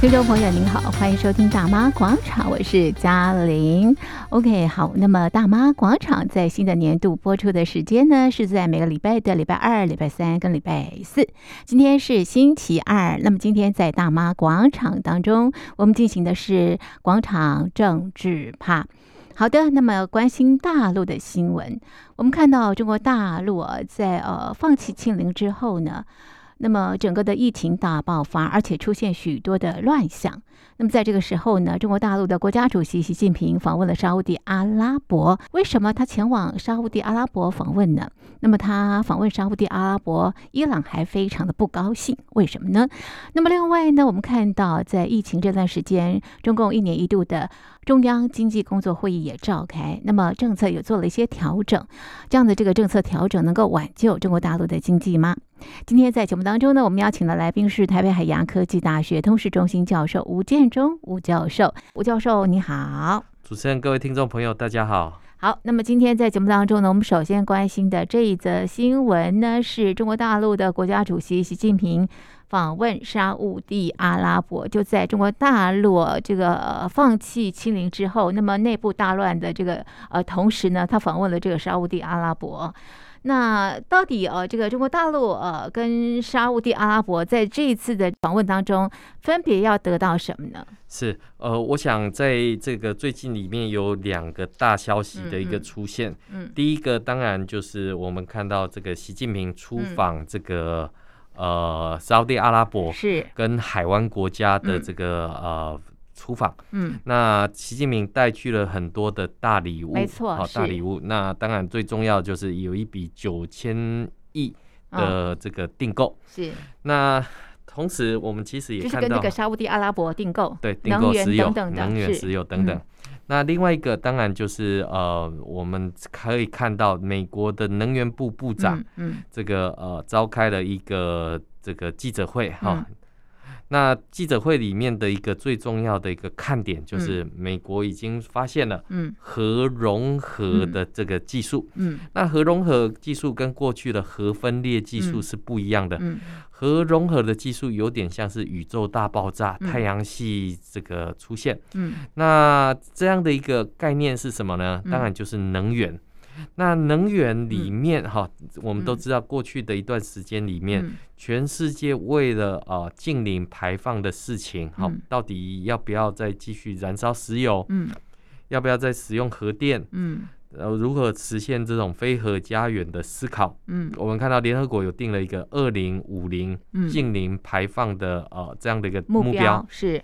听众朋友您好，欢迎收听大妈广场，我是嘉玲。OK，好，那么大妈广场在新的年度播出的时间呢，是在每个礼拜的礼拜二、礼拜三跟礼拜四。今天是星期二，那么今天在大妈广场当中，我们进行的是广场政治趴。好的，那么关心大陆的新闻，我们看到中国大陆啊，在呃放弃清零之后呢。那么整个的疫情大爆发，而且出现许多的乱象。那么在这个时候呢，中国大陆的国家主席习近平访问了沙乌地阿拉伯。为什么他前往沙乌地阿拉伯访问呢？那么他访问沙乌地阿拉伯，伊朗还非常的不高兴，为什么呢？那么另外呢，我们看到在疫情这段时间，中共一年一度的中央经济工作会议也召开，那么政策也做了一些调整。这样的这个政策调整能够挽救中国大陆的经济吗？今天在节目当中呢，我们邀请的来宾是台北海洋科技大学通识中心教授吴建中吴教授。吴教授你好，主持人、各位听众朋友，大家好。好，那么今天在节目当中呢，我们首先关心的这一则新闻呢，是中国大陆的国家主席习近平访问沙乌地阿拉伯。就在中国大陆这个放弃清零之后，那么内部大乱的这个呃同时呢，他访问了这个沙乌地阿拉伯。那到底呃，这个中国大陆呃跟沙乌地阿拉伯在这一次的访问当中，分别要得到什么呢？是呃，我想在这个最近里面有两个大消息的一个出现。嗯，嗯，第一个当然就是我们看到这个习近平出访这个、嗯、呃沙乌地阿拉伯，是。跟海湾国家的这个、嗯、呃。出访，嗯，那习近平带去了很多的大礼物，没错，好大礼物。那当然最重要就是有一笔九千亿的这个订购，是。那同时我们其实也看到，就是跟这个沙乌地阿拉伯订购，对，订购石油等等，能源、石油等等。那另外一个当然就是呃，我们可以看到美国的能源部部长，嗯，这个呃召开了一个这个记者会，哈。那记者会里面的一个最重要的一个看点，就是美国已经发现了核融合的这个技术。嗯，那核融合技术跟过去的核分裂技术是不一样的。嗯，核融合的技术有点像是宇宙大爆炸，太阳系这个出现。嗯，那这样的一个概念是什么呢？当然就是能源。那能源里面哈，我们都知道，过去的一段时间里面，全世界为了呃净零排放的事情，好，到底要不要再继续燃烧石油？嗯，要不要再使用核电？嗯，呃，如何实现这种非核家园的思考？嗯，我们看到联合国有定了一个二零五零净零排放的呃这样的一个目标，是。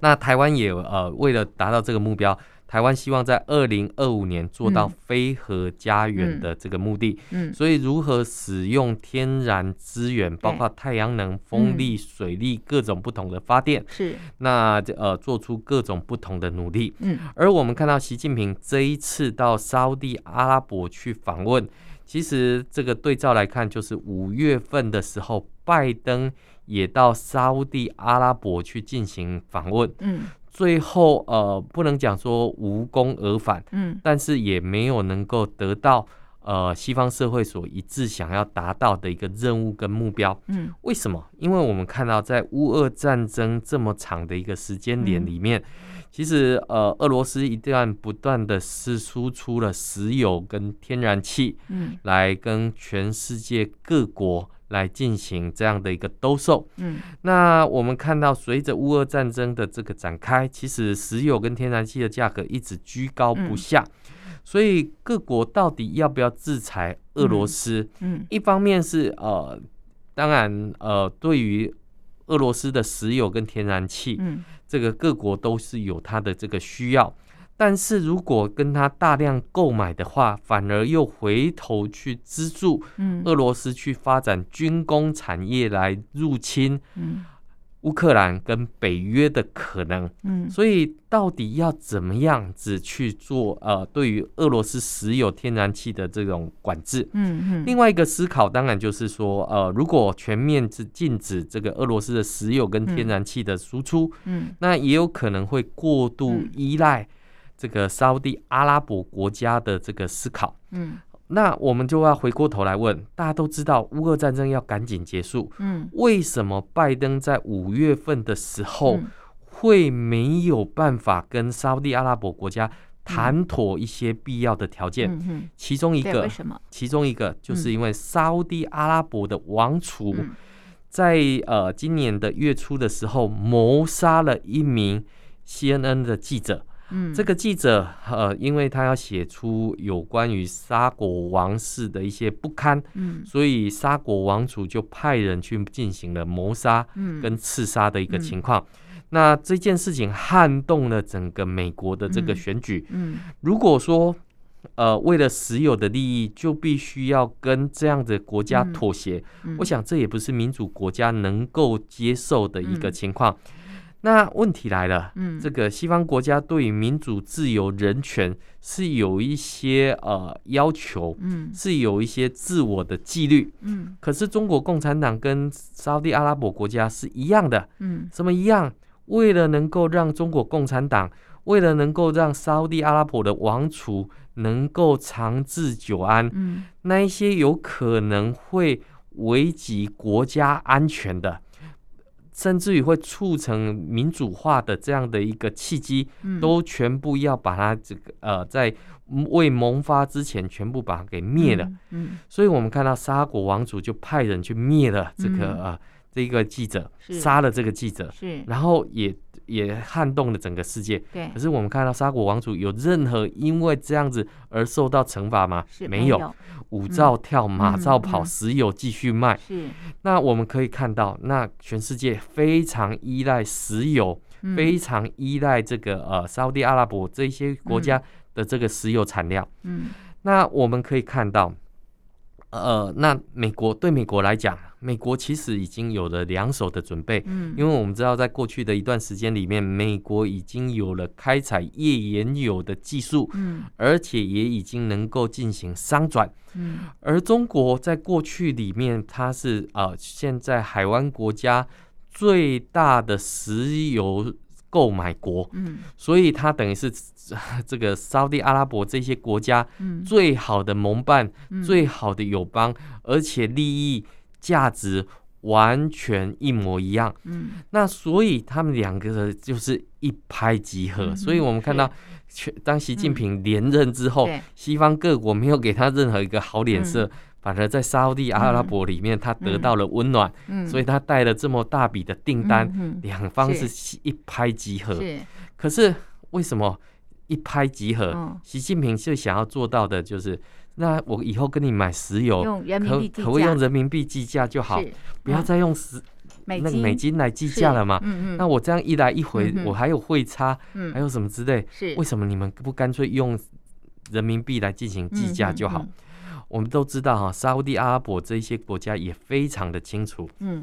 那台湾也呃为了达到这个目标。台湾希望在二零二五年做到非核家园的这个目的，嗯，嗯，所以如何使用天然资源，包括太阳能、风力、水力各种不同的发电，是。那呃做出各种不同的努力，嗯，而我们看到习近平这一次到沙乌地阿拉伯去访问，其实这个对照来看，就是五月份的时候，拜登也到沙乌地阿拉伯去进行访问，嗯。最后，呃，不能讲说无功而返，嗯，但是也没有能够得到呃西方社会所一致想要达到的一个任务跟目标，嗯，为什么？因为我们看到在乌俄战争这么长的一个时间点里面，嗯、其实呃，俄罗斯一段不断的是输出了石油跟天然气，嗯，来跟全世界各国。来进行这样的一个兜售，嗯，那我们看到随着乌俄战争的这个展开，其实石油跟天然气的价格一直居高不下，所以各国到底要不要制裁俄罗斯？嗯，一方面是呃，当然呃，对于俄罗斯的石油跟天然气，嗯，这个各国都是有它的这个需要。但是如果跟他大量购买的话，反而又回头去资助俄罗斯去发展军工产业来入侵乌克兰跟北约的可能。所以到底要怎么样子去做？呃，对于俄罗斯石油、天然气的这种管制。另外一个思考当然就是说，呃，如果全面是禁止这个俄罗斯的石油跟天然气的输出，那也有可能会过度依赖。这个沙乌地阿拉伯国家的这个思考，嗯，那我们就要回过头来问，大家都知道乌俄战争要赶紧结束，嗯，为什么拜登在五月份的时候会没有办法跟沙乌地阿拉伯国家谈妥一些必要的条件？嗯，其中一个？其中一个就是因为沙乌地阿拉伯的王储。嗯在呃今年的月初的时候，谋杀了一名 CNN 的记者。嗯，这个记者呃，因为他要写出有关于沙果王室的一些不堪，嗯，所以沙果王储就派人去进行了谋杀，跟刺杀的一个情况。那这件事情撼动了整个美国的这个选举。嗯，如果说呃，为了实有的利益，就必须要跟这样的国家妥协。嗯嗯、我想这也不是民主国家能够接受的一个情况。嗯、那问题来了，嗯，这个西方国家对于民主、自由、人权是有一些呃要求，嗯，是有一些自我的纪律，嗯。可是中国共产党跟沙地阿拉伯国家是一样的，嗯，什么一样？为了能够让中国共产党，为了能够让沙地阿拉伯的王储。能够长治久安，嗯，那一些有可能会危及国家安全的，甚至于会促成民主化的这样的一个契机，嗯，都全部要把它这个呃，在未萌发之前，全部把它给灭了。嗯，嗯，所以我们看到沙国王族就派人去灭了这个、嗯、呃这一个记者，杀了这个记者，是，然后也。也撼动了整个世界。对，可是我们看到沙国王储有任何因为这样子而受到惩罚吗？没有，舞照跳，马照跑，石油继续卖。是。那我们可以看到，那全世界非常依赖石油，非常依赖这个呃沙乌地阿拉伯这些国家的这个石油产量。嗯。那我们可以看到，呃，那美国对美国来讲。美国其实已经有了两手的准备，嗯，因为我们知道，在过去的一段时间里面，美国已经有了开采页岩油的技术，嗯，而且也已经能够进行商转，嗯，而中国在过去里面，它是呃现在海湾国家最大的石油购买国，嗯，所以它等于是 这个沙地阿拉伯这些国家最好的盟伴，最好的友邦，而且利益。价值完全一模一样，嗯，那所以他们两个就是一拍即合，嗯、所以我们看到，当习近平连任之后，嗯、西方各国没有给他任何一个好脸色，嗯、反而在沙乌地阿拉伯里面，他得到了温暖，嗯，所以他带了这么大笔的订单，嗯，两、嗯、方是一拍即合，是，可是为什么一拍即合？嗯、习近平最想要做到的就是。那我以后跟你买石油，可可不可以用人民币计价就好，不要再用石那个美金来计价了嘛。那我这样一来一回，我还有汇差，还有什么之类？为什么你们不干脆用人民币来进行计价就好？我们都知道哈，沙乌地阿拉伯这些国家也非常的清楚。嗯，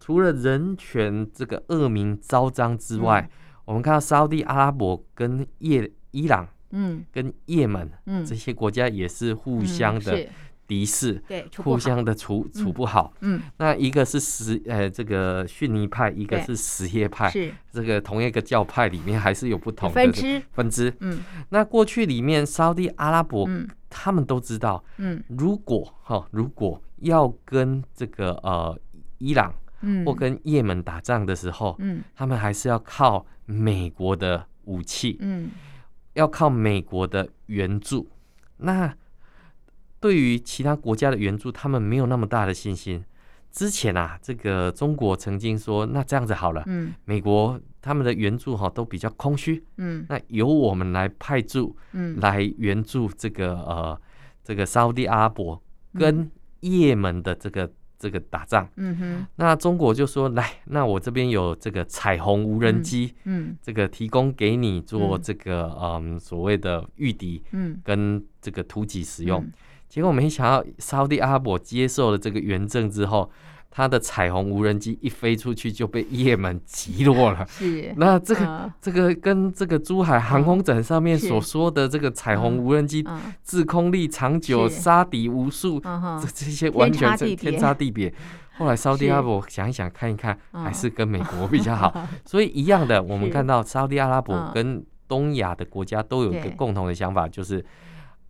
除了人权这个恶名昭彰之外，我们看到沙乌地阿拉伯跟叶伊朗。嗯，跟也门，嗯，这些国家也是互相的敌视，对，互相的处处不好，嗯，那一个是什呃这个逊尼派，一个是什叶派，是。这个同一个教派里面还是有不同的分支。分支，嗯，那过去里面沙地阿拉伯，他们都知道，嗯，如果哈如果要跟这个呃伊朗，嗯，或跟也门打仗的时候，嗯，他们还是要靠美国的武器，嗯。要靠美国的援助，那对于其他国家的援助，他们没有那么大的信心。之前啊，这个中国曾经说，那这样子好了，嗯，美国他们的援助哈都比较空虚，嗯，那由我们来派驻，嗯，来援助这个呃这个沙乌地阿拉伯跟也门的这个。这个打仗，嗯哼，那中国就说来，那我这边有这个彩虹无人机，嗯，这个提供给你做这个嗯所谓的御敌，嗯，跟这个突击使用。结果没想到沙乌地阿拉伯接受了这个援赠之后。它的彩虹无人机一飞出去就被也门击落了。是，那这个这个跟这个珠海航空展上面所说的这个彩虹无人机制空力长久、杀敌无数，这这些完全是天差地别。后来沙乌地阿拉伯想一想看一看，还是跟美国比较好。所以一样的，我们看到沙乌地阿拉伯跟东亚的国家都有一个共同的想法，就是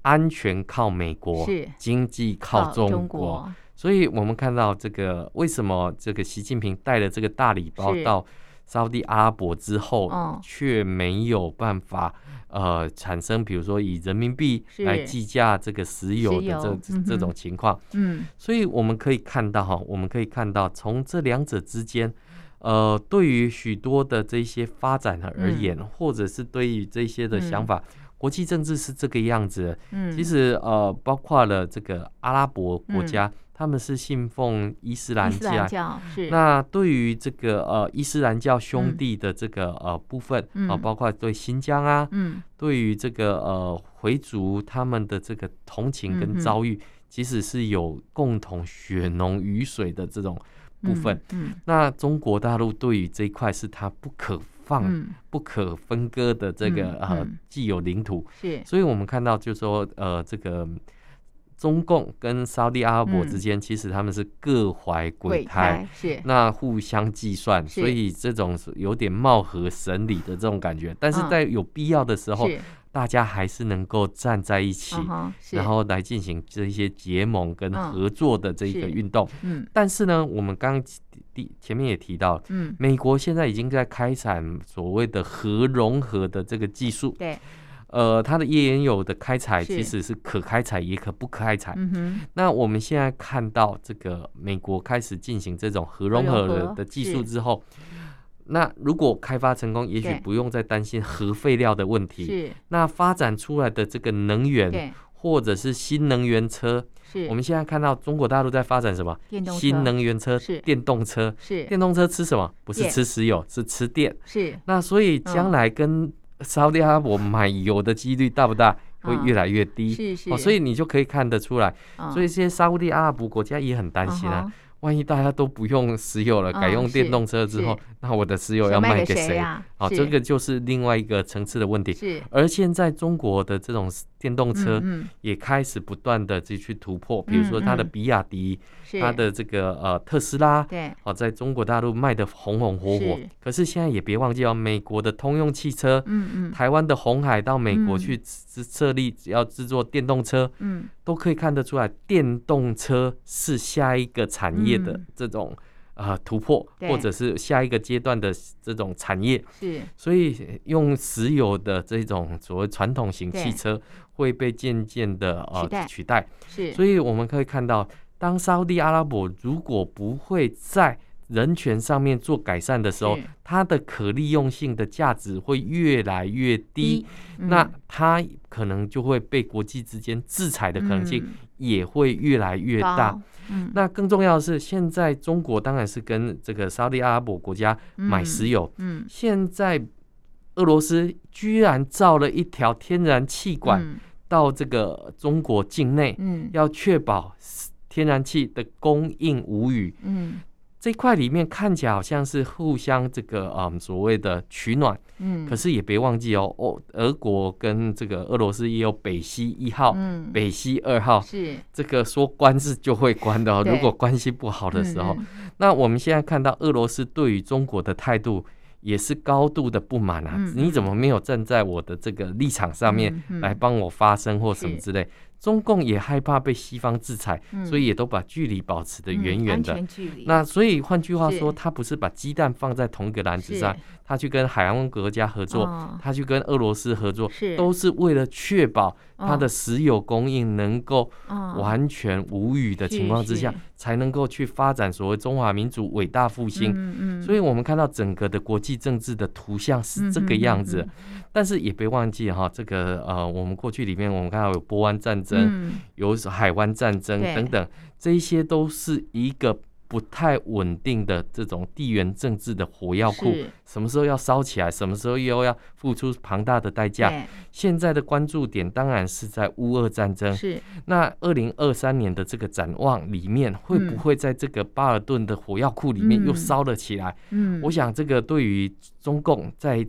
安全靠美国，是。经济靠中国。所以我们看到这个为什么这个习近平带了这个大礼包到沙乌地阿拉伯之后，却没有办法呃产生，比如说以人民币来计价这个石油的这这种情况。嗯，所以我们可以看到哈，我们可以看到从这两者之间，呃，对于许多的这些发展而言，或者是对于这些的想法，国际政治是这个样子。嗯，其实呃，包括了这个阿拉伯国家。他们是信奉伊斯兰教，教那对于这个呃伊斯兰教兄弟的这个呃部分啊、包括对新疆啊，嗯、对于这个呃回族他们的这个同情跟遭遇，嗯、其实是有共同血浓于水的这种部分。嗯嗯、那中国大陆对于这一块是它不可放、嗯、不可分割的这个呃既有领土。是，所以我们看到就是说呃这个。中共跟沙地阿拉伯之间，其实他们是各怀鬼胎，是。那互相计算，所以这种有点貌合神离的这种感觉。但是在有必要的时候，大家还是能够站在一起，然后来进行这些结盟跟合作的这一个运动。嗯，但是呢，我们刚第前面也提到，嗯，美国现在已经在开展所谓的核融合的这个技术。对。呃，它的页岩油的开采其实是可开采也可不开采。嗯、那我们现在看到这个美国开始进行这种核融合的的技术之后，那如果开发成功，也许不用再担心核废料的问题。是。那发展出来的这个能源，或者是新能源车，是。我们现在看到中国大陆在发展什么？新能源车，是电动车。是。电动车吃什么？不是吃石油，是吃电。是。那所以将来跟沙乌地阿拉伯买油的几率大不大？会越来越低。是是。所以你就可以看得出来。所以这些沙乌地阿拉伯国家也很担心啊。万一大家都不用石油了，改用电动车之后，那我的石油要卖给谁？好，这个就是另外一个层次的问题。是。而现在中国的这种电动车也开始不断的去突破，比如说它的比亚迪，它的这个呃特斯拉，对，好，在中国大陆卖的红红火火。可是现在也别忘记哦，美国的通用汽车，嗯嗯，台湾的红海到美国去设立要制作电动车，嗯，都可以看得出来，电动车是下一个产业的这种呃突破，或者是下一个阶段的这种产业。是，所以用石油的这种所谓传统型汽车会被渐渐的呃取代。是，所以我们可以看到。当沙乌地阿拉伯如果不会在人权上面做改善的时候，它的可利用性的价值会越来越低，那它可能就会被国际之间制裁的可能性也会越来越大。那更重要的是，现在中国当然是跟这个沙乌地阿拉伯国家买石油。嗯。现在俄罗斯居然造了一条天然气管到这个中国境内，要确保。天然气的供应无虞，嗯，这块里面看起来好像是互相这个嗯所谓的取暖，嗯，可是也别忘记哦，哦，俄国跟这个俄罗斯也有北溪一号，嗯，北溪二号，是。这个说关是就会关的哦，如果关系不好的时候，那我们现在看到俄罗斯对于中国的态度也是高度的不满啊，你怎么没有站在我的这个立场上面来帮我发声或什么之类？中共也害怕被西方制裁，所以也都把距离保持的远远的。那所以换句话说，他不是把鸡蛋放在同一个篮子上，他去跟海湾国家合作，他去跟俄罗斯合作，都是为了确保他的石油供应能够完全无语的情况之下，才能够去发展所谓中华民族伟大复兴。所以我们看到整个的国际政治的图像是这个样子。但是也别忘记哈，这个呃，我们过去里面我们看到有波湾战争，嗯、有海湾战争等等，这一些都是一个不太稳定的这种地缘政治的火药库，什么时候要烧起来，什么时候又要付出庞大的代价。现在的关注点当然是在乌俄战争。是。那二零二三年的这个展望里面，会不会在这个巴尔顿的火药库里面又烧了起来？嗯，我想这个对于中共在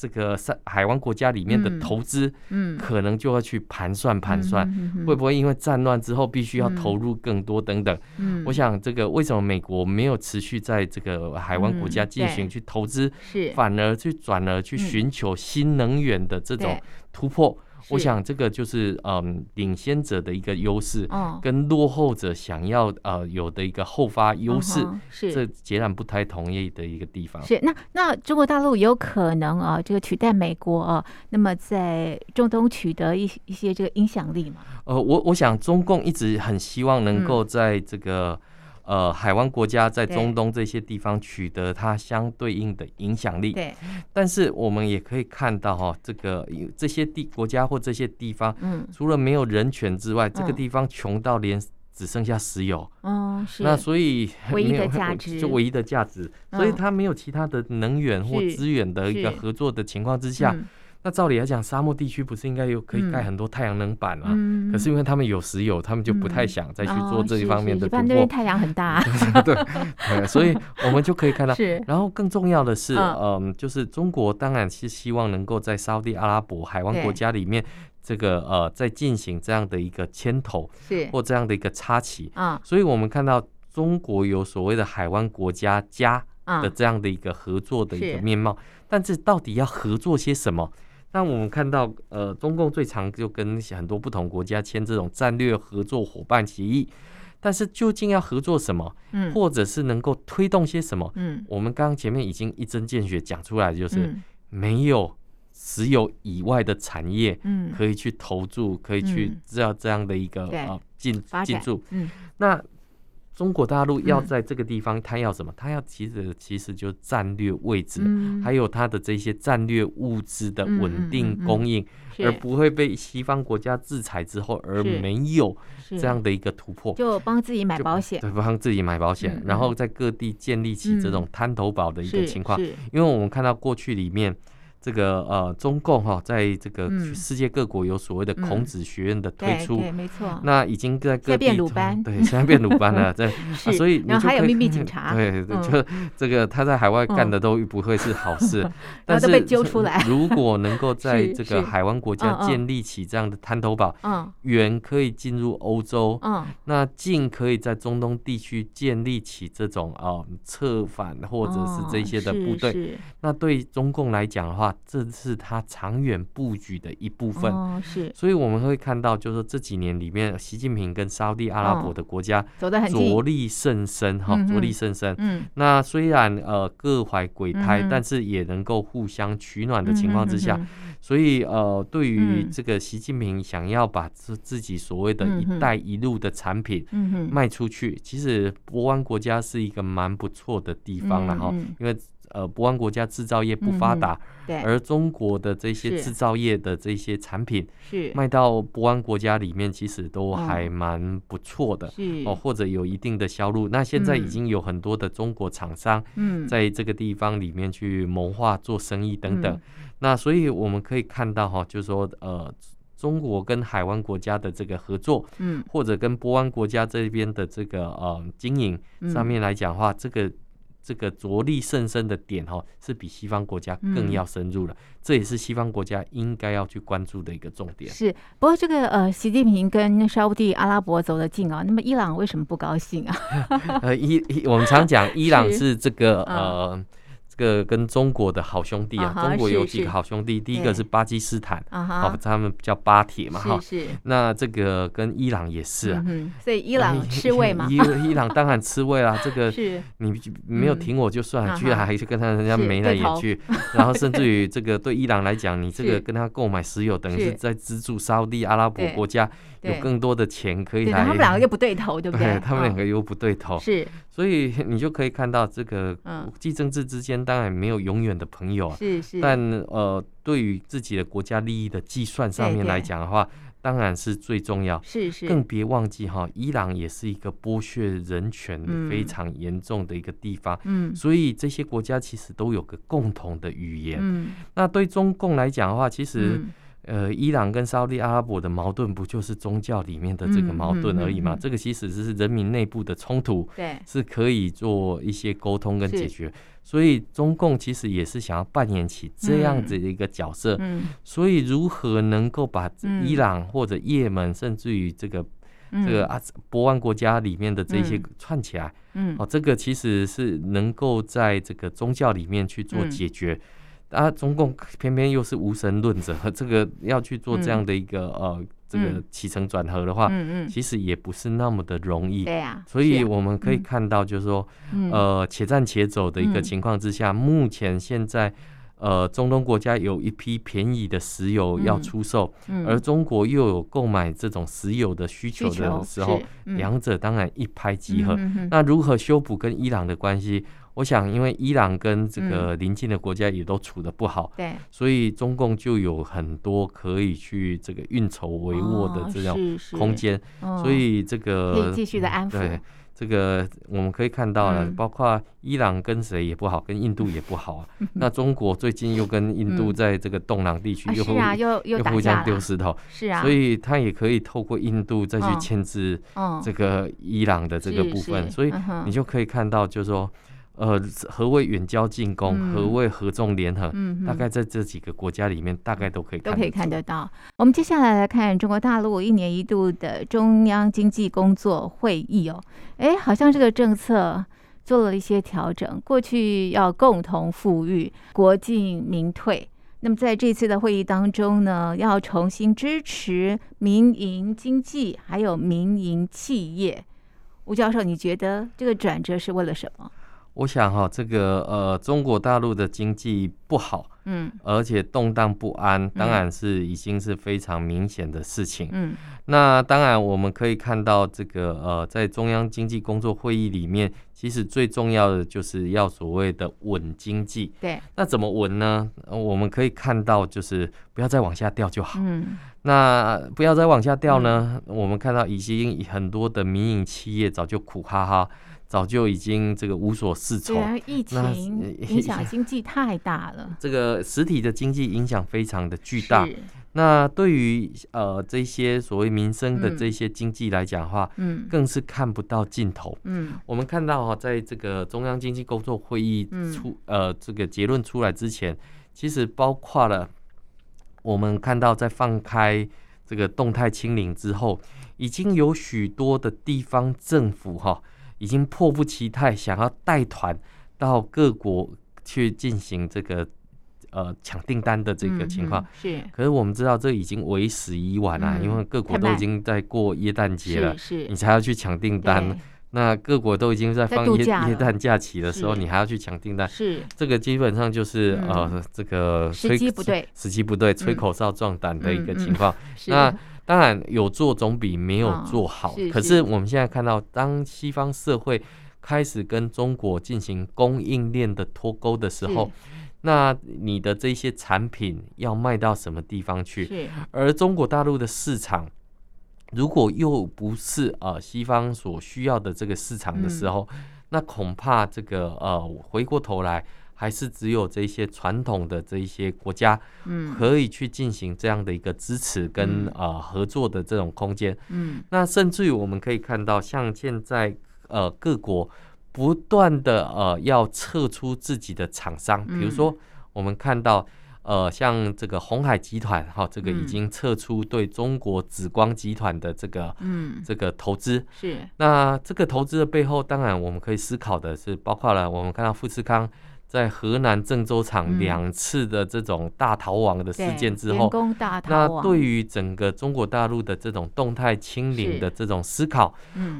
这个三海湾国家里面的投资，嗯，可能就要去盘算盘算，会不会因为战乱之后必须要投入更多等等。嗯，我想这个为什么美国没有持续在这个海湾国家进行去投资，是。反而去转而去寻求新能源的这种突破？我想这个就是嗯，领先者的一个优势，跟落后者想要呃有的一个后发优势，是这截然不太同意的一个地方。是那那中国大陆有可能啊，这个取代美国啊，那么在中东取得一一些这个影响力吗？呃，我我想中共一直很希望能够在这个。呃，海湾国家在中东这些地方取得它相对应的影响力。对。但是我们也可以看到哈，这个这些地国家或这些地方，嗯，除了没有人权之外，这个地方穷到连只剩下石油。嗯，是。那所以唯一的价值就唯一的价值，所以它没有其他的能源或资源的一个合作的情况之下。那照理来讲，沙漠地区不是应该有可以盖很多太阳能板吗？嗯、可是因为他们有石油，他们就不太想再去做这一方面的突破。因为太阳很大、啊 对，对，所以我们就可以看到。是然后更重要的是，嗯、呃，就是中国当然是希望能够在沙乌地阿拉伯海湾国家里面，这个呃，在进行这样的一个牵头，是或这样的一个插旗。啊，所以我们看到中国有所谓的海湾国家加的这样的一个合作的一个面貌，但是到底要合作些什么？那我们看到，呃，中共最常就跟很多不同国家签这种战略合作伙伴协议，但是究竟要合作什么，嗯，或者是能够推动些什么，嗯，我们刚刚前面已经一针见血讲出来，就是没有石油以外的产业，嗯，可以去投注，可以去这样这样的一个啊进进驻，嗯，那。中国大陆要在这个地方，它要什么？它要其实其实就是战略位置，还有它的这些战略物资的稳定供应，而不会被西方国家制裁之后而没有这样的一个突破，就帮自己买保险，对，帮自己买保险，然后在各地建立起这种滩头堡的一个情况，因为我们看到过去里面。这个呃，中共哈，在这个世界各国有所谓的孔子学院的推出，对，没错。那已经在各地变鲁班，对，现在变鲁班了，对。所以然后还有秘密 警察，对对，就这个他在海外干的都不会是好事，但是被揪出来。如果能够在这个海湾国家建立起这样的滩头堡，嗯，远可以进入欧洲，嗯，那近可以在中东地区建立起这种啊策反或者是这些的部队，那对中共来讲的话。这是他长远布局的一部分，哦、是，所以我们会看到，就是说这几年里面，习近平跟沙乌地阿拉伯的国家着力甚深，哈，着力甚深。嗯，那虽然呃各怀鬼胎，嗯、但是也能够互相取暖的情况之下，嗯、所以呃，对于这个习近平想要把自自己所谓的一带一路的产品卖出去，其实波湾国家是一个蛮不错的地方了哈，因为。呃，波湾国家制造业不发达，而中国的这些制造业的这些产品，是。卖到波湾国家里面，其实都还蛮不错的，是。哦，或者有一定的销路。那现在已经有很多的中国厂商，嗯，在这个地方里面去谋划做生意等等。嗯、那所以我们可以看到哈，就是说，呃，中国跟海湾国家的这个合作，嗯，或者跟波湾国家这边的这个呃经营上面来讲的话，嗯、这个。这个着力甚深的点哈，是比西方国家更要深入了。嗯、这也是西方国家应该要去关注的一个重点。是，不过这个呃，习近平跟沙乌地阿拉伯走得近啊，那么伊朗为什么不高兴啊？呃，伊我们常讲 伊朗是这个是呃。个跟中国的好兄弟啊，中国有几个好兄弟，第一个是巴基斯坦，好，他们叫巴铁嘛，哈，是。那这个跟伊朗也是啊，所以伊朗吃味 嘛，伊伊朗当然吃味啊，这个 你没有挺我就算了，居然还去跟他人家眉来眼去，然后甚至于这个对伊朗来讲，你这个跟他购买石油，等于是在资助沙乌地阿拉伯国家。有更多的钱可以来，他们两个又不对头，对不对？对，他们两个又不对头，是，所以你就可以看到这个国际政治之间当然没有永远的朋友啊，是是。但呃，对于自己的国家利益的计算上面来讲的话，当然是最重要，是是。更别忘记哈，伊朗也是一个剥削人权非常严重的一个地方，嗯，所以这些国家其实都有个共同的语言，嗯。那对中共来讲的话，其实。呃，伊朗跟沙利阿拉伯的矛盾不就是宗教里面的这个矛盾而已嘛？嗯嗯嗯、这个其实是人民内部的冲突，对，是可以做一些沟通跟解决。是所以中共其实也是想要扮演起这样子的一个角色。嗯，嗯所以如何能够把伊朗或者也门，甚至于这个、嗯、这个啊波湾国家里面的这些串起来，嗯，哦，这个其实是能够在这个宗教里面去做解决。嗯啊，中共偏偏又是无神论者，和 这个要去做这样的一个、嗯、呃这个起承转合的话，嗯嗯，其实也不是那么的容易。对呀，所以我们可以看到，就是说，呃，且战且走的一个情况之下，目前现在。呃，中东国家有一批便宜的石油要出售，嗯嗯、而中国又有购买这种石油的需求的时候，两、嗯、者当然一拍即合。嗯、那如何修补跟伊朗的关系？我想，因为伊朗跟这个邻近的国家也都处得不好，对、嗯，所以中共就有很多可以去这个运筹帷幄的这种空间，所以这个可以继续的安抚。对这个我们可以看到了，包括伊朗跟谁也不好，跟印度也不好啊。那中国最近又跟印度在这个东南地区又互又互相丢石头，是啊，所以他也可以透过印度再去牵制这个伊朗的这个部分。所以你就可以看到，就是说。呃，何谓远交近攻？嗯、何谓合纵连横？嗯，大概在这几个国家里面，大概都可以看都可以看得到。我们接下来来看中国大陆一年一度的中央经济工作会议哦，哎，好像这个政策做了一些调整。过去要共同富裕，国进民退。那么在这次的会议当中呢，要重新支持民营经济，还有民营企业。吴教授，你觉得这个转折是为了什么？我想哈，这个呃，中国大陆的经济不好，嗯，而且动荡不安，当然是已经是非常明显的事情。嗯，那当然我们可以看到，这个呃，在中央经济工作会议里面，其实最重要的就是要所谓的稳经济。对，那怎么稳呢？我们可以看到，就是不要再往下掉就好。嗯，那不要再往下掉呢？嗯，我们看到已经很多的民营企业早就苦哈哈。早就已经这个无所适从，对啊，疫情 影响经济太大了。这个实体的经济影响非常的巨大。那对于呃这些所谓民生的这些经济来讲的话，嗯，更是看不到尽头。嗯，我们看到哈，在这个中央经济工作会议出、嗯、呃这个结论出来之前，其实包括了我们看到在放开这个动态清零之后，已经有许多的地方政府哈。已经迫不及待想要带团到各国去进行这个呃抢订单的这个情况，是。可是我们知道这已经为时已晚了，因为各国都已经在过耶诞节了，是。你才要去抢订单，那各国都已经在放耶耶诞假期的时候，你还要去抢订单，是。这个基本上就是呃这个时机不对，时机不对，吹口哨壮胆的一个情况。那。当然有做总比没有做好。可是我们现在看到，当西方社会开始跟中国进行供应链的脱钩的时候，那你的这些产品要卖到什么地方去？而中国大陆的市场如果又不是呃西方所需要的这个市场的时候，那恐怕这个呃回过头来。还是只有这些传统的这一些国家，嗯，可以去进行这样的一个支持跟呃合作的这种空间，嗯，那甚至于我们可以看到，像现在呃各国不断的呃要撤出自己的厂商，比如说我们看到呃像这个红海集团哈，这个已经撤出对中国紫光集团的这个嗯。这个投资，是。那这个投资的背后，当然我们可以思考的是，包括了我们看到富士康。在河南郑州厂两次的这种大逃亡的事件之后，那对于整个中国大陆的这种动态清零的这种思考，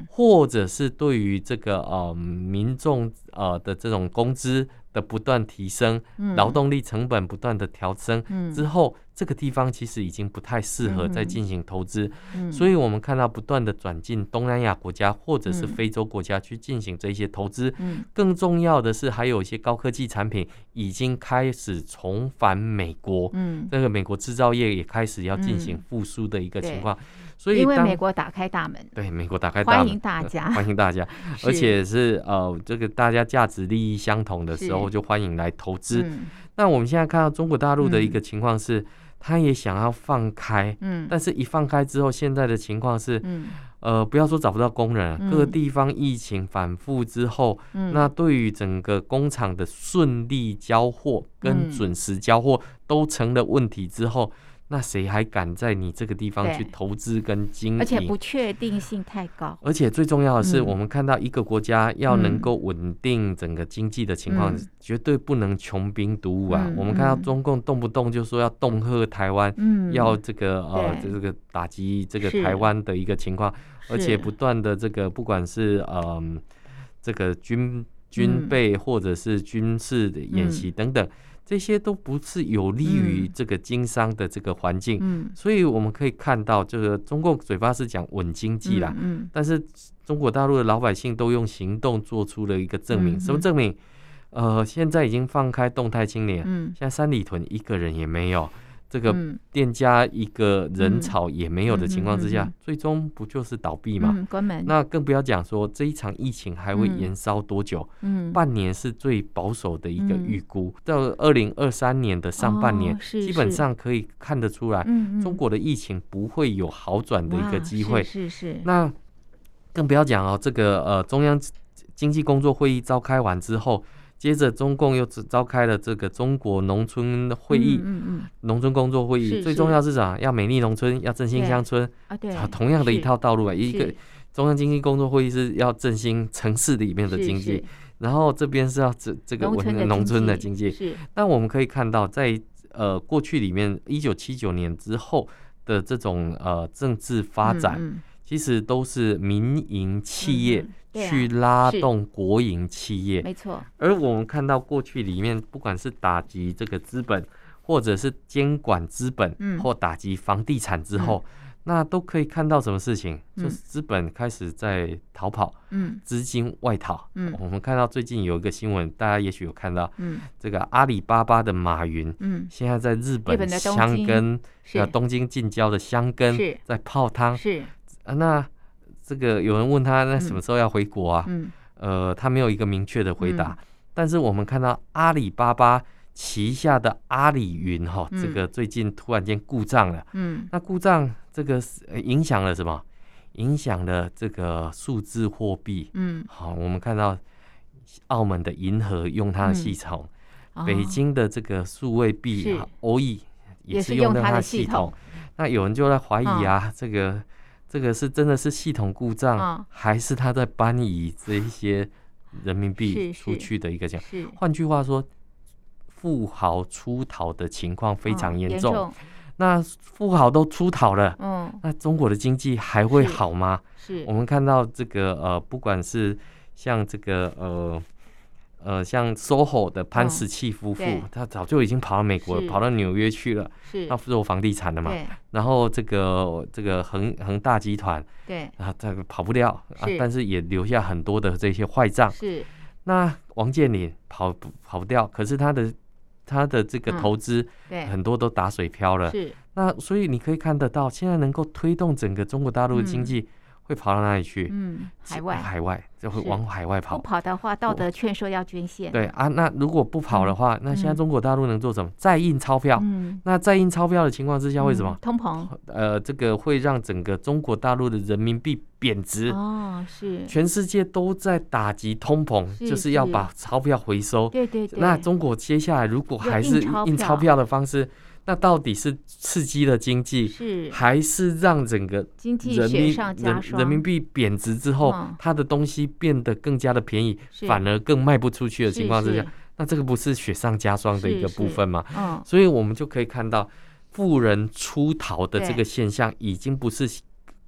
或者是对于这个呃民众呃的这种工资的不断提升，劳动力成本不断的调升之后。这个地方其实已经不太适合再进行投资，所以我们看到不断的转进东南亚国家或者是非洲国家去进行这些投资。嗯、更重要的是，还有一些高科技产品已经开始重返美国。嗯，这个美国制造业也开始要进行复苏的一个情况。嗯、所以，因为美国打开大门，对美国打开大门，欢迎大家，欢迎大家，而且是呃，这个大家价值利益相同的时候，就欢迎来投资。嗯、那我们现在看到中国大陆的一个情况是。他也想要放开，嗯，但是一放开之后，现在的情况是，嗯，呃，不要说找不到工人，嗯、各地方疫情反复之后，嗯，那对于整个工厂的顺利交货跟准时交货都成了问题之后，那谁还敢在你这个地方去投资跟经营？而且不确定性太高。而且最重要的是，我们看到一个国家要能够稳定整个经济的情况，绝对不能穷兵黩武啊！我们看到中共动不动就说要恫吓台湾，要这个呃这个打击这个台湾的一个情况，而且不断的这个不管是呃这个军军备或者是军事的演习等等。这些都不是有利于这个经商的这个环境，嗯，所以我们可以看到，这个中共嘴巴是讲稳经济啦，嗯，但是中国大陆的老百姓都用行动做出了一个证明，什么证明？呃，现在已经放开动态清零，嗯，现在三里屯一个人也没有。这个店家一个人潮也没有的情况之下，最终不就是倒闭吗？关门。那更不要讲说这一场疫情还会延烧多久？嗯，半年是最保守的一个预估。到二零二三年的上半年，基本上可以看得出来，中国的疫情不会有好转的一个机会。是是。那更不要讲哦，这个呃中央经济工作会议召开完之后。接着，中共又只召开了这个中国农村会议，农村工作会议，最重要是啥？要美丽农村，要振兴乡村啊，对，同样的一套道路啊。一个中央经济工作会议是要振兴城市里面的经济，然后这边是要这这个稳定农村的经济。是，那我们可以看到，在呃过去里面，一九七九年之后的这种呃政治发展，其实都是民营企业。去拉动国营企业，没错。而我们看到过去里面，不管是打击这个资本，或者是监管资本，或打击房地产之后，那都可以看到什么事情？就是资本开始在逃跑，嗯，资金外逃。嗯，我们看到最近有一个新闻，大家也许有看到，嗯，这个阿里巴巴的马云，嗯，现在在日本香根，呃，东京近郊的香根，在泡汤，是。啊，那。这个有人问他，那什么时候要回国啊？嗯，呃，他没有一个明确的回答。但是我们看到阿里巴巴旗下的阿里云哈，这个最近突然间故障了。嗯，那故障这个影响了什么？影响了这个数字货币。嗯，好，我们看到澳门的银河用它的系统，北京的这个数位币欧易也是用它的系统。那有人就在怀疑啊，这个。这个是真的是系统故障，哦、还是他在搬移这一些人民币出去的一个讲？换句话说，富豪出逃的情况非常严重。哦、那富豪都出逃了，嗯，那中国的经济还会好吗？是，是我们看到这个呃，不管是像这个呃。呃，像 SOHO 的潘石屹夫妇，他早就已经跑到美国了，跑到纽约去了，要做房地产的嘛。然后这个这个恒恒大集团，对，啊，这个跑不掉啊，但是也留下很多的这些坏账。是，那王健林跑不跑不掉，可是他的他的这个投资，很多都打水漂了。是，那所以你可以看得到，现在能够推动整个中国大陆的经济。会跑到哪里去？嗯，海外，海外就会往海外跑。不跑的话，道德劝说要捐献。对啊，那如果不跑的话，那现在中国大陆能做什么？再印钞票。嗯，那再印钞票的情况之下，为什么？通膨。呃，这个会让整个中国大陆的人民币贬值。哦，是。全世界都在打击通膨，就是要把钞票回收。对对对。那中国接下来如果还是印钞票的方式，那到底是刺激了经济，是还是让整个经济雪上加霜？人民币贬值之后，它的东西变得更加的便宜，反而更卖不出去的情况之下，那这个不是雪上加霜的一个部分吗？所以我们就可以看到，富人出逃的这个现象已经不是。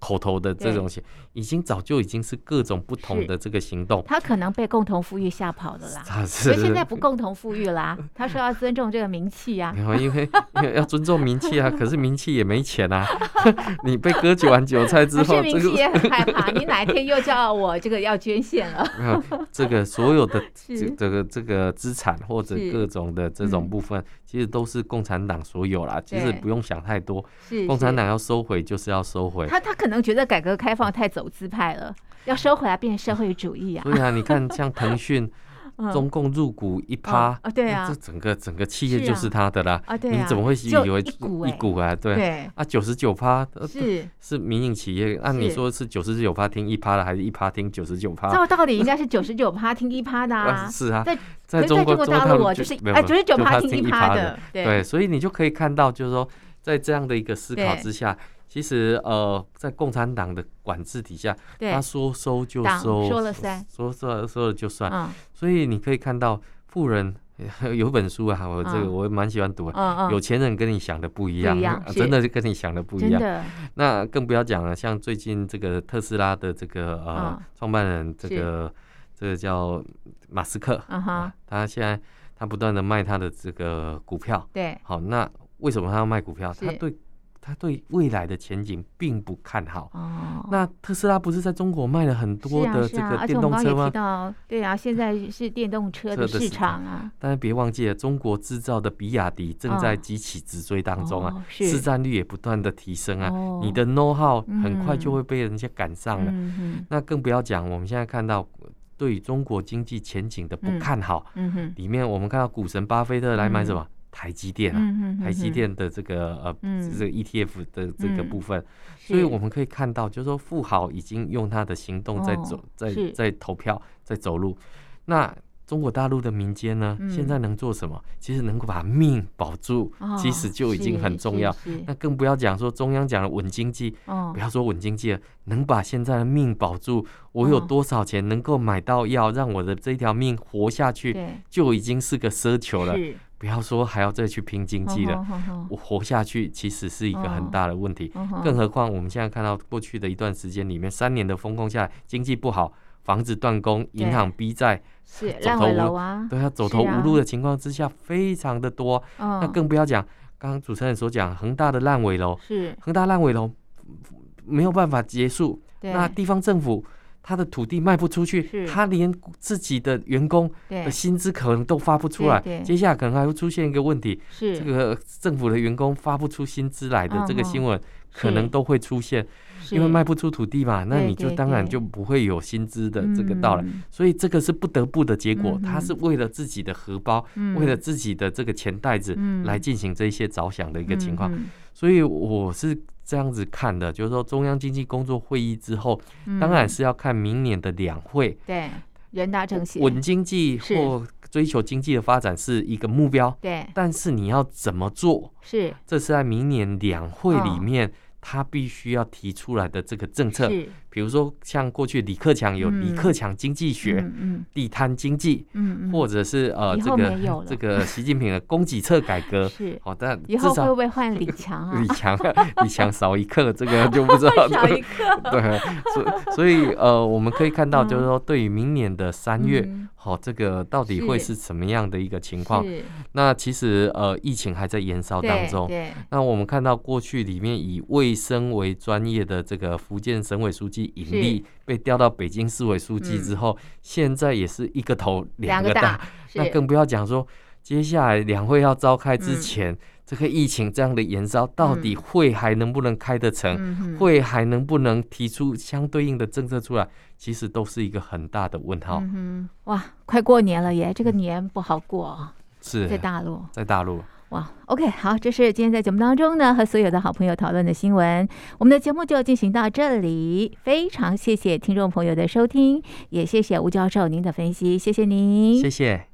口头的这种行，已经早就已经是各种不同的这个行动。他可能被共同富裕吓跑了啦，所以现在不共同富裕啦。他说要尊重这个名气啊，因为因为要尊重名气啊，可是名气也没钱啊。你被割韭完韭菜之后，名气也很害怕。你哪一天又叫我这个要捐献了？这个所有的这这个这个资产或者各种的这种部分，其实都是共产党所有啦。其实不用想太多，共产党要收回就是要收回。他他可能。觉得改革开放太走资派了，要收回来变社会主义啊！对啊，你看像腾讯，中共入股一趴啊，对啊，这整个整个企业就是他的啦。啊，对，你怎么会以为一股啊？对啊，九十九趴是是民营企业，按你说是九十九趴听一趴的，还是一趴听九十九趴？照道理应该是九十九趴听一趴的啊。是啊，在在中国大陆，我就是哎九十九趴听一趴的。对，所以你就可以看到，就是说。在这样的一个思考之下，其实呃，在共产党的管制底下，他说收就收，说了算，说说说了就算。所以你可以看到，富人 有本书啊，我这个我蛮喜欢读的。有钱人跟你想的不一样，真的是跟你想的不一样。那更不要讲了，像最近这个特斯拉的这个呃创办人，这个这个叫马斯克，他现在。他不断的卖他的这个股票，对，好，那为什么他要卖股票？他对他对未来的前景并不看好。哦，那特斯拉不是在中国卖了很多的这个电动车吗？对啊，现在是电动车的市场啊。但是别忘记了，中国制造的比亚迪正在急起直追当中啊，市占率也不断的提升啊。你的 know how 很快就会被人家赶上了。那更不要讲，我们现在看到。对于中国经济前景的不看好，嗯嗯、里面我们看到股神巴菲特来买什么？嗯、台积电啊，嗯、台积电的这个呃，嗯、这个 ETF 的这个部分，嗯、所以我们可以看到，就是说富豪已经用他的行动在走，在在投票，在走路，那。中国大陆的民间呢，现在能做什么？其实能够把命保住，其实就已经很重要。那更不要讲说中央讲的稳经济，不要说稳经济了，能把现在的命保住，我有多少钱能够买到药，让我的这条命活下去，就已经是个奢求了。不要说还要再去拼经济了，我活下去其实是一个很大的问题。更何况我们现在看到过去的一段时间里面，三年的风控下来，经济不好。房子断供，银行逼债，是烂尾楼啊，对啊，走投无路的情况之下，非常的多。那更不要讲，刚刚主持人所讲，恒大的烂尾楼，是。恒大烂尾楼没有办法结束。那地方政府他的土地卖不出去，他连自己的员工的薪资可能都发不出来。接下来可能还会出现一个问题，是。这个政府的员工发不出薪资来的这个新闻，可能都会出现。因为卖不出土地嘛，那你就当然就不会有薪资的这个到来，所以这个是不得不的结果。他是为了自己的荷包，为了自己的这个钱袋子来进行这些着想的一个情况。所以我是这样子看的，就是说中央经济工作会议之后，当然是要看明年的两会。对，人大政协稳经济或追求经济的发展是一个目标。对，但是你要怎么做？是，这是在明年两会里面。他必须要提出来的这个政策，比如说像过去李克强有李克强经济学、地摊经济，嗯或者是呃这个这个习近平的供给侧改革，是好，但以后会不会换李强啊？李强，李强少一克，这个就不知道。少一克，对，所所以呃，我们可以看到，就是说对于明年的三月。好，这个到底会是什么样的一个情况？那其实呃，疫情还在延烧当中。那我们看到过去里面以卫生为专业的这个福建省委书记尹力被调到北京市委书记之后，现在也是一个头两个大。那更不要讲说接下来两会要召开之前。这个疫情这样的延烧，到底会还能不能开得成？嗯、会还能不能提出相对应的政策出来？其实都是一个很大的问号。嗯、哇，快过年了耶！这个年不好过，是在大陆，在大陆。哇，OK，好，这是今天在节目当中呢，和所有的好朋友讨论的新闻。我们的节目就进行到这里，非常谢谢听众朋友的收听，也谢谢吴教授您的分析，谢谢您，谢谢。